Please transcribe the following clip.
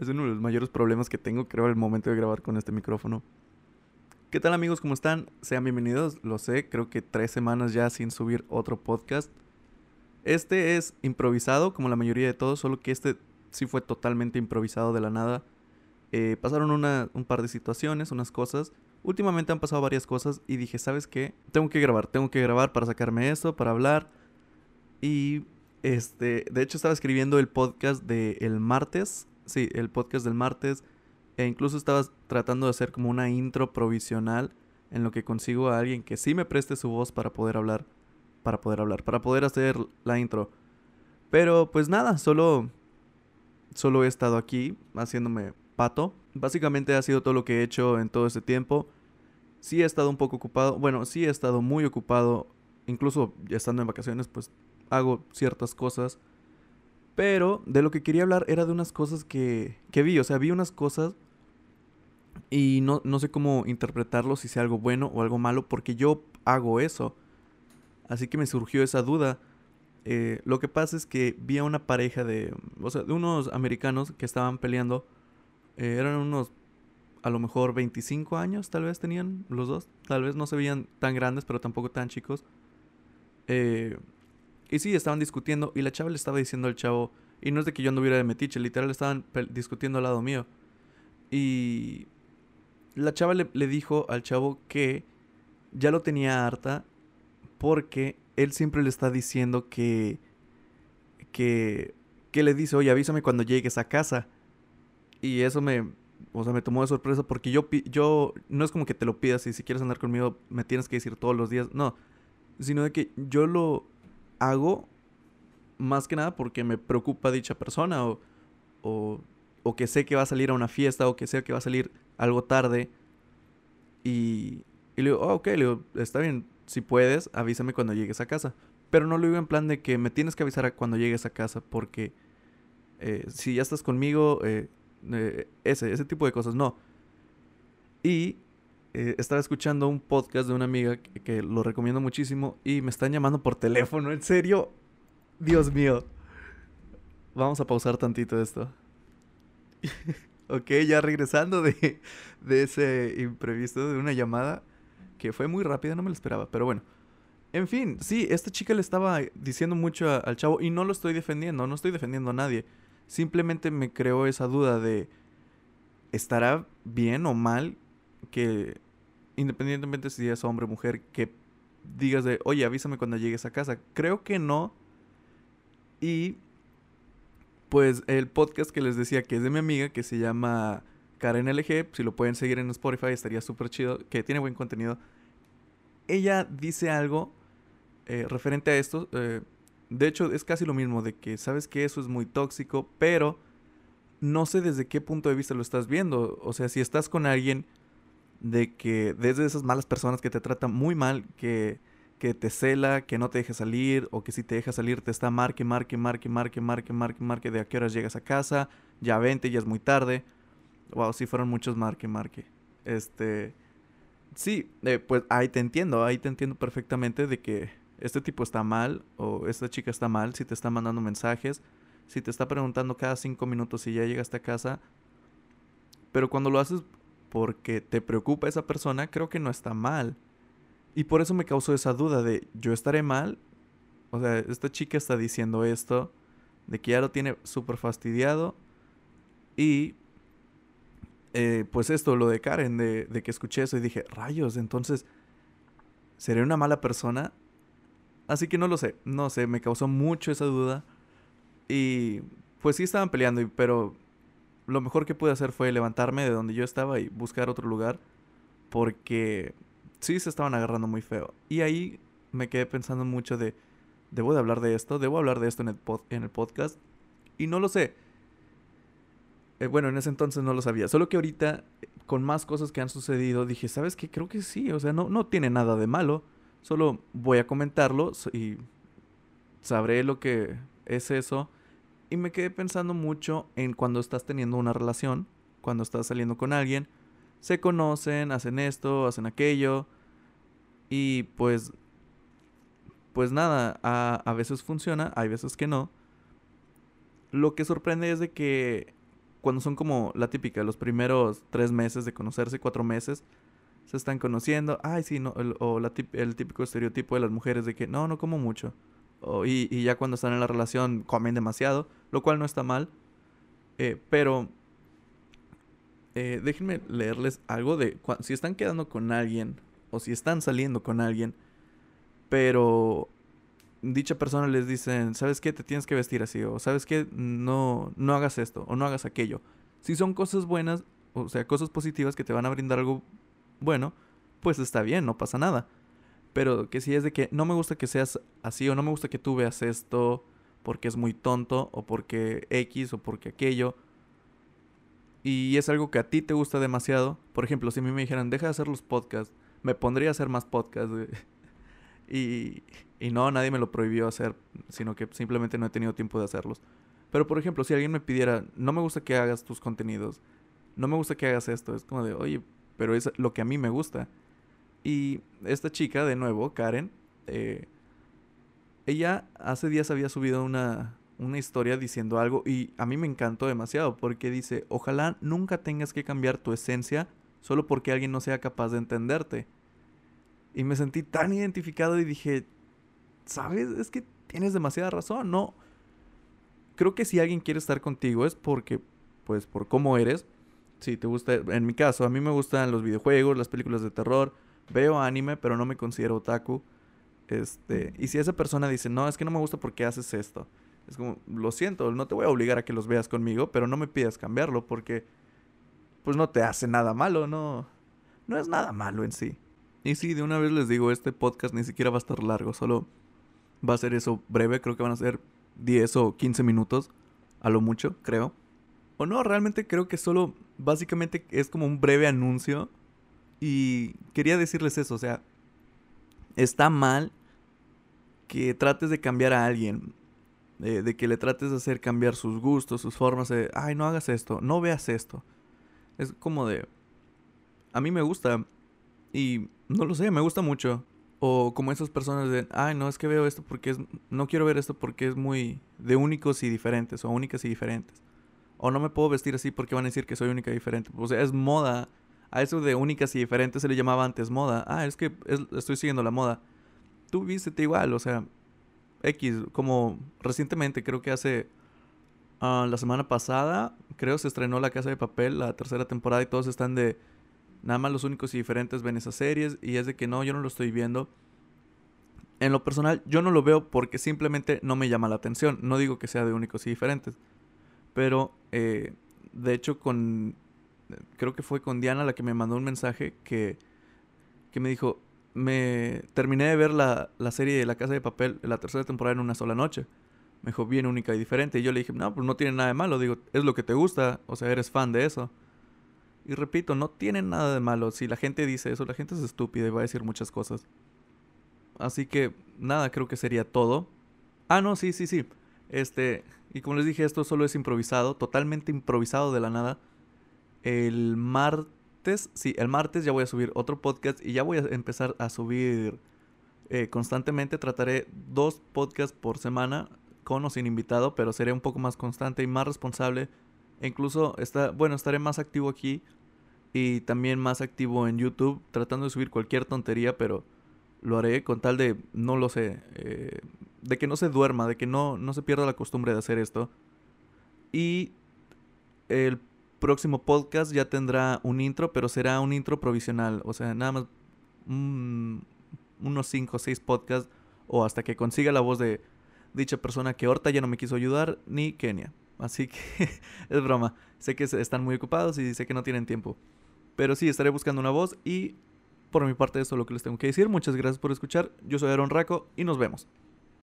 Es uno de los mayores problemas que tengo, creo, al momento de grabar con este micrófono. ¿Qué tal amigos? ¿Cómo están? Sean bienvenidos. Lo sé, creo que tres semanas ya sin subir otro podcast. Este es improvisado, como la mayoría de todos, solo que este sí fue totalmente improvisado de la nada. Eh, pasaron un par de situaciones, unas cosas. Últimamente han pasado varias cosas y dije, ¿sabes qué? Tengo que grabar, tengo que grabar para sacarme esto, para hablar. Y este, de hecho estaba escribiendo el podcast del martes sí, el podcast del martes. E incluso estaba tratando de hacer como una intro provisional en lo que consigo a alguien que sí me preste su voz para poder hablar. Para poder hablar, para poder hacer la intro. Pero pues nada, solo. Solo he estado aquí haciéndome pato. Básicamente ha sido todo lo que he hecho en todo este tiempo. Sí he estado un poco ocupado. Bueno, sí he estado muy ocupado. Incluso estando en vacaciones, pues hago ciertas cosas. Pero de lo que quería hablar era de unas cosas que, que vi. O sea, vi unas cosas y no, no sé cómo interpretarlo, si sea algo bueno o algo malo, porque yo hago eso. Así que me surgió esa duda. Eh, lo que pasa es que vi a una pareja de, o sea, unos americanos que estaban peleando. Eh, eran unos, a lo mejor 25 años, tal vez tenían los dos. Tal vez no se veían tan grandes, pero tampoco tan chicos. Eh, y sí, estaban discutiendo y la chava le estaba diciendo al chavo, y no es de que yo anduviera de metiche, literal estaban discutiendo al lado mío. Y la chava le, dijo al chavo que ya lo tenía harta porque él siempre le está diciendo que, que, que le dice, oye, avísame cuando llegues a casa. Y eso me, o sea, me tomó de sorpresa porque yo, yo, no es como que te lo pidas y si quieres andar conmigo me tienes que decir todos los días, no, sino de que yo lo, hago más que nada porque me preocupa dicha persona o, o, que sé que va a salir a una fiesta o que sé que va a salir algo tarde. Y, y le digo, oh, ok, le digo, está bien, si puedes, avísame cuando llegues a casa. Pero no lo digo en plan de que me tienes que avisar cuando llegues a casa porque eh, si ya estás conmigo, eh, eh, ese, ese tipo de cosas, no. Y eh, estaba escuchando un podcast de una amiga que, lo recomiendo muchísimo y me están llamando por teléfono, en serio. Dios mío. Vamos a pausar tantito esto. ok, ya regresando de, de ese imprevisto, de una llamada que fue muy rápida, no me lo esperaba, pero bueno. En fin, sí, esta chica le estaba diciendo mucho al chavo y no lo estoy defendiendo, no estoy defendiendo a nadie. Simplemente me creó esa duda de, ¿estará bien o mal que independientemente si es hombre o mujer, que digas de, oye, avísame cuando llegues a casa. Creo que no. Y pues el podcast que les decía que es de mi amiga, que se llama Karen LG, si lo pueden seguir en Spotify estaría súper chido, que tiene buen contenido. Ella dice algo eh, referente a esto. Eh, de hecho, es casi lo mismo, de que sabes que eso es muy tóxico, pero no sé desde qué punto de vista lo estás viendo. O sea, si estás con alguien de que desde esas malas personas que te tratan muy mal, que, que te cela, que no te deja salir, o que si te deja salir te está marque, marque, marque, marque, marque, marque, marque de a qué horas llegas a casa, ya vente, ya es muy tarde. Wow, sí fueron muchos marque, marque. Este, sí, eh, pues ahí te entiendo, ahí te entiendo perfectamente de que este tipo está mal o esta chica está mal si te está mandando mensajes, si te está preguntando cada cinco minutos si ya llegaste a casa. Pero cuando lo haces porque te preocupa esa persona, creo que no está mal. Y por eso me causó esa duda de, ¿yo estaré mal? O sea, esta chica está diciendo esto, de que ya lo tiene súper fastidiado. Y eh, pues esto, lo de Karen, de, de, que escuché eso y dije, rayos, entonces, ¿seré una mala persona? Así que no lo sé, no sé, me causó mucho esa duda. Y pues sí estaban peleando, pero lo mejor que pude hacer fue levantarme de donde yo estaba y buscar otro lugar. Porque sí se estaban agarrando muy feo. Y ahí me quedé pensando mucho de, debo de hablar de esto, debo hablar de esto en el, en el podcast. Y no lo sé. Eh, bueno, en ese entonces no lo sabía. Solo que ahorita, con más cosas que han sucedido, dije, ¿sabes qué? Creo que sí. O sea, no, no tiene nada de malo. Solo voy a comentarlo y sabré lo que es eso y me quedé pensando mucho en cuando estás teniendo una relación, cuando estás saliendo con alguien, se conocen, hacen esto, hacen aquello. Y pues, pues nada, a, a veces funciona, hay veces que no. Lo que sorprende es de que cuando son como la típica, los primeros tres meses de conocerse, cuatro meses, se están conociendo, ay, sí, no, o la, el típico estereotipo de las mujeres de que no, no como mucho. Y, y, ya cuando están en la relación comen demasiado, lo cual no está mal. Eh, pero eh, déjenme leerles algo de si están quedando con alguien o si están saliendo con alguien, pero dicha persona les dicen, ¿sabes qué? Te tienes que vestir así, o ¿sabes qué? No, no hagas esto, o no hagas aquello. Si son cosas buenas, o sea, cosas positivas que te van a brindar algo bueno, pues está bien, no pasa nada. Pero que si es de que no me gusta que seas así, o no me gusta que tú veas esto porque es muy tonto, o porque X, o porque aquello, y es algo que a ti te gusta demasiado, por ejemplo, si a mí me dijeran, deja de hacer los podcasts, me pondría a hacer más podcasts, y, y no, nadie me lo prohibió hacer, sino que simplemente no he tenido tiempo de hacerlos. Pero por ejemplo, si alguien me pidiera, no me gusta que hagas tus contenidos, no me gusta que hagas esto, es como de, oye, pero es lo que a mí me gusta. Y esta chica, de nuevo, Karen, eh, ella hace días había subido una, una historia diciendo algo y a mí me encantó demasiado porque dice, ojalá nunca tengas que cambiar tu esencia solo porque alguien no sea capaz de entenderte. Y me sentí tan identificado y dije, ¿sabes? Es que tienes demasiada razón, ¿no? Creo que si alguien quiere estar contigo es porque, pues, por cómo eres. Si te gusta, en mi caso, a mí me gustan los videojuegos, las películas de terror, veo anime, pero no me considero otaku. Este, y si esa persona dice, no, es que no me gusta porque haces esto. Es como, lo siento, no te voy a obligar a que los veas conmigo, pero no me pidas cambiarlo porque, pues no te hace nada malo, no, no es nada malo en sí. Y sí, de una vez les digo, este podcast ni siquiera va a estar largo, solo va a ser eso breve, creo que van a ser 10 o 15 minutos, a lo mucho, creo. O no, realmente creo que solo, básicamente es como un breve anuncio. Y quería decirles eso, o sea, está mal que trates de cambiar a alguien, de, que le trates de hacer cambiar sus gustos, sus formas de, ay, no hagas esto, no veas esto. Es como de, a mí me gusta y no lo sé, me gusta mucho. O como esas personas de, ay, no, es que veo esto porque es, no quiero ver esto porque es muy de únicos y diferentes, o únicas y diferentes. O no me puedo vestir así porque van a decir que soy única y diferente. O sea, es moda. A eso de únicas y diferentes se le llamaba antes moda. Ah, es que estoy siguiendo la moda. Tú vístete igual, o sea, X, como recientemente, creo que hace ah, la semana pasada, creo se estrenó La Casa de Papel, la tercera temporada, y todos están de Nada más los únicos y diferentes ven esas series y es de que no, yo no lo estoy viendo. En lo personal, yo no lo veo porque simplemente no me llama la atención. No digo que sea de únicos y diferentes. Pero, eh, de hecho, con... Creo que fue con Diana la que me mandó un mensaje que, que me dijo, me terminé de ver la, la serie de La Casa de Papel, la tercera temporada en una sola noche. Me dijo, bien única y diferente. Y yo le dije, no, pues no tiene nada de malo. Digo, es lo que te gusta. O sea, eres fan de eso. Y repito, no tiene nada de malo. Si la gente dice eso, la gente es estúpida y va a decir muchas cosas. Así que nada, creo que sería todo. Ah, no, sí, sí, sí. Este, y como les dije, esto solo es improvisado, totalmente improvisado de la nada. El martes, sí, el martes ya voy a subir otro podcast y ya voy a empezar a subir eh, constantemente. Trataré dos podcasts por semana, con o sin invitado, pero seré un poco más constante y más responsable e incluso está, bueno, estaré más activo aquí y también más activo en YouTube, tratando de subir cualquier tontería, pero lo haré con tal de, no lo sé, eh, de que no se duerma, de que no, no se pierda la costumbre de hacer esto. Y el próximo podcast ya tendrá un intro, pero será un intro provisional, o sea, nada más unos 5 o 6 podcasts o hasta que consiga la voz de dicha persona que ahorita ya no me quiso ayudar, ni Kenia. Así que es broma. Sé que están muy ocupados y sé que no tienen tiempo. Pero sí, estaré buscando una voz y por mi parte eso es lo que les tengo que decir. Muchas gracias por escuchar. Yo soy Aaron Raco y nos vemos.